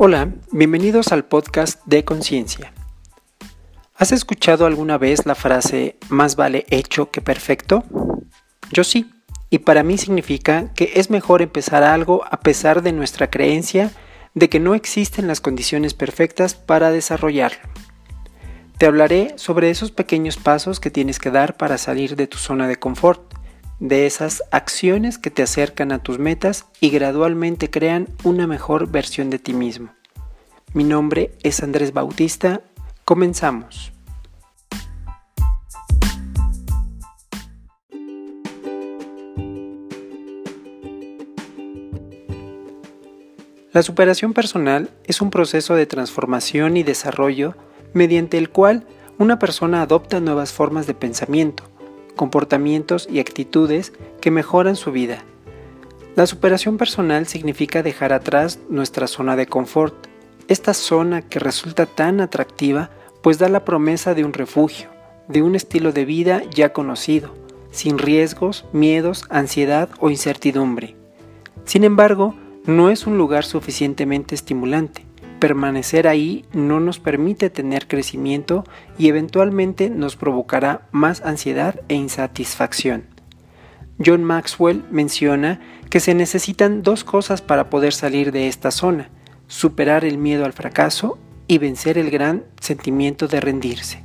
Hola, bienvenidos al podcast de Conciencia. ¿Has escuchado alguna vez la frase más vale hecho que perfecto? Yo sí, y para mí significa que es mejor empezar algo a pesar de nuestra creencia de que no existen las condiciones perfectas para desarrollarlo. Te hablaré sobre esos pequeños pasos que tienes que dar para salir de tu zona de confort, de esas acciones que te acercan a tus metas y gradualmente crean una mejor versión de ti mismo. Mi nombre es Andrés Bautista, comenzamos. La superación personal es un proceso de transformación y desarrollo mediante el cual una persona adopta nuevas formas de pensamiento, comportamientos y actitudes que mejoran su vida. La superación personal significa dejar atrás nuestra zona de confort, esta zona que resulta tan atractiva pues da la promesa de un refugio, de un estilo de vida ya conocido, sin riesgos, miedos, ansiedad o incertidumbre. Sin embargo, no es un lugar suficientemente estimulante. Permanecer ahí no nos permite tener crecimiento y eventualmente nos provocará más ansiedad e insatisfacción. John Maxwell menciona que se necesitan dos cosas para poder salir de esta zona, superar el miedo al fracaso y vencer el gran sentimiento de rendirse.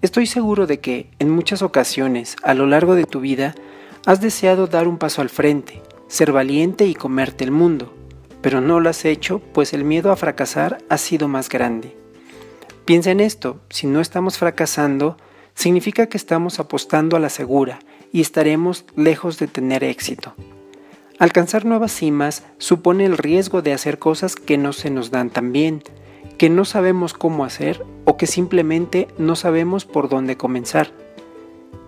Estoy seguro de que, en muchas ocasiones, a lo largo de tu vida, has deseado dar un paso al frente, ser valiente y comerte el mundo, pero no lo has hecho pues el miedo a fracasar ha sido más grande. Piensa en esto, si no estamos fracasando, significa que estamos apostando a la segura y estaremos lejos de tener éxito. Alcanzar nuevas cimas supone el riesgo de hacer cosas que no se nos dan tan bien, que no sabemos cómo hacer o que simplemente no sabemos por dónde comenzar.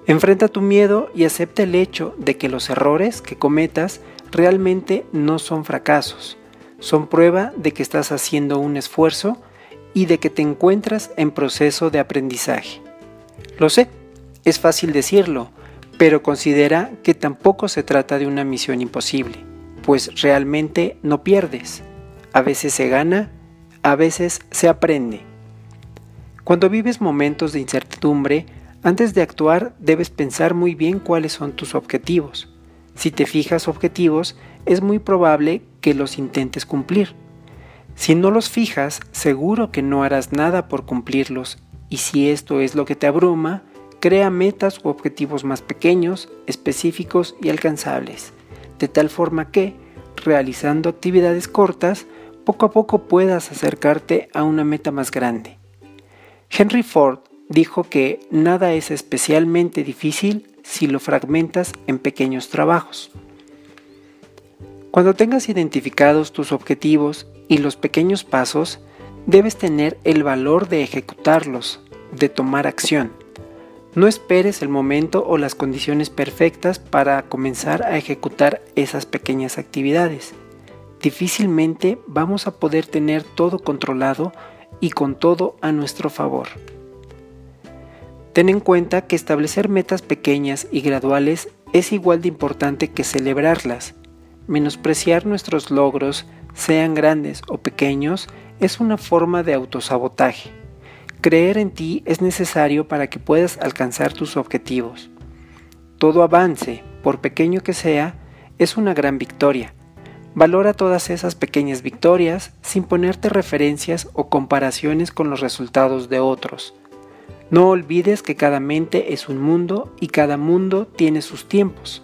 Enfrenta tu miedo y acepta el hecho de que los errores que cometas realmente no son fracasos, son prueba de que estás haciendo un esfuerzo y de que te encuentras en proceso de aprendizaje. Lo sé, es fácil decirlo, pero considera que tampoco se trata de una misión imposible, pues realmente no pierdes. A veces se gana, a veces se aprende. Cuando vives momentos de incertidumbre, antes de actuar debes pensar muy bien cuáles son tus objetivos. Si te fijas objetivos, es muy probable que los intentes cumplir. Si no los fijas, seguro que no harás nada por cumplirlos, y si esto es lo que te abruma, crea metas u objetivos más pequeños, específicos y alcanzables, de tal forma que, realizando actividades cortas, poco a poco puedas acercarte a una meta más grande. Henry Ford dijo que nada es especialmente difícil si lo fragmentas en pequeños trabajos. Cuando tengas identificados tus objetivos y los pequeños pasos, debes tener el valor de ejecutarlos, de tomar acción. No esperes el momento o las condiciones perfectas para comenzar a ejecutar esas pequeñas actividades. Difícilmente vamos a poder tener todo controlado y con todo a nuestro favor. Ten en cuenta que establecer metas pequeñas y graduales es igual de importante que celebrarlas. Menospreciar nuestros logros, sean grandes o pequeños, es una forma de autosabotaje. Creer en ti es necesario para que puedas alcanzar tus objetivos. Todo avance, por pequeño que sea, es una gran victoria. Valora todas esas pequeñas victorias sin ponerte referencias o comparaciones con los resultados de otros. No olvides que cada mente es un mundo y cada mundo tiene sus tiempos.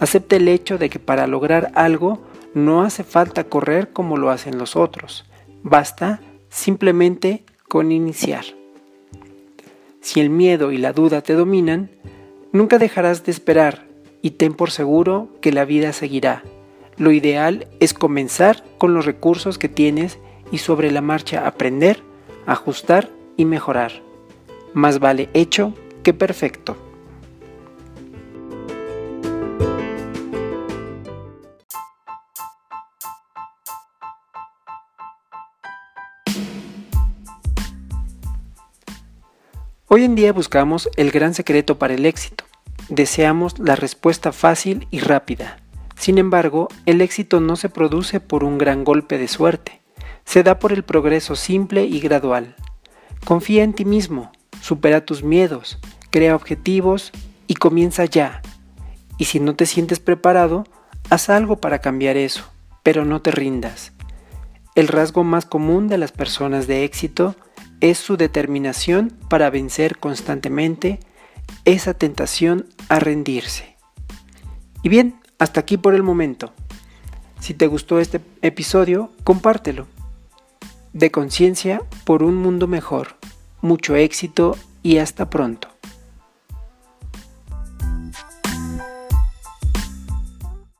Acepta el hecho de que para lograr algo no hace falta correr como lo hacen los otros. Basta simplemente con iniciar. Si el miedo y la duda te dominan, nunca dejarás de esperar y ten por seguro que la vida seguirá. Lo ideal es comenzar con los recursos que tienes y sobre la marcha aprender, ajustar y mejorar. Más vale hecho que perfecto. Hoy en día buscamos el gran secreto para el éxito. Deseamos la respuesta fácil y rápida. Sin embargo, el éxito no se produce por un gran golpe de suerte, se da por el progreso simple y gradual. Confía en ti mismo, supera tus miedos, crea objetivos y comienza ya. Y si no te sientes preparado, haz algo para cambiar eso, pero no te rindas. El rasgo más común de las personas de éxito es su determinación para vencer constantemente esa tentación a rendirse. Y bien, hasta aquí por el momento. Si te gustó este episodio, compártelo. De conciencia por un mundo mejor. Mucho éxito y hasta pronto.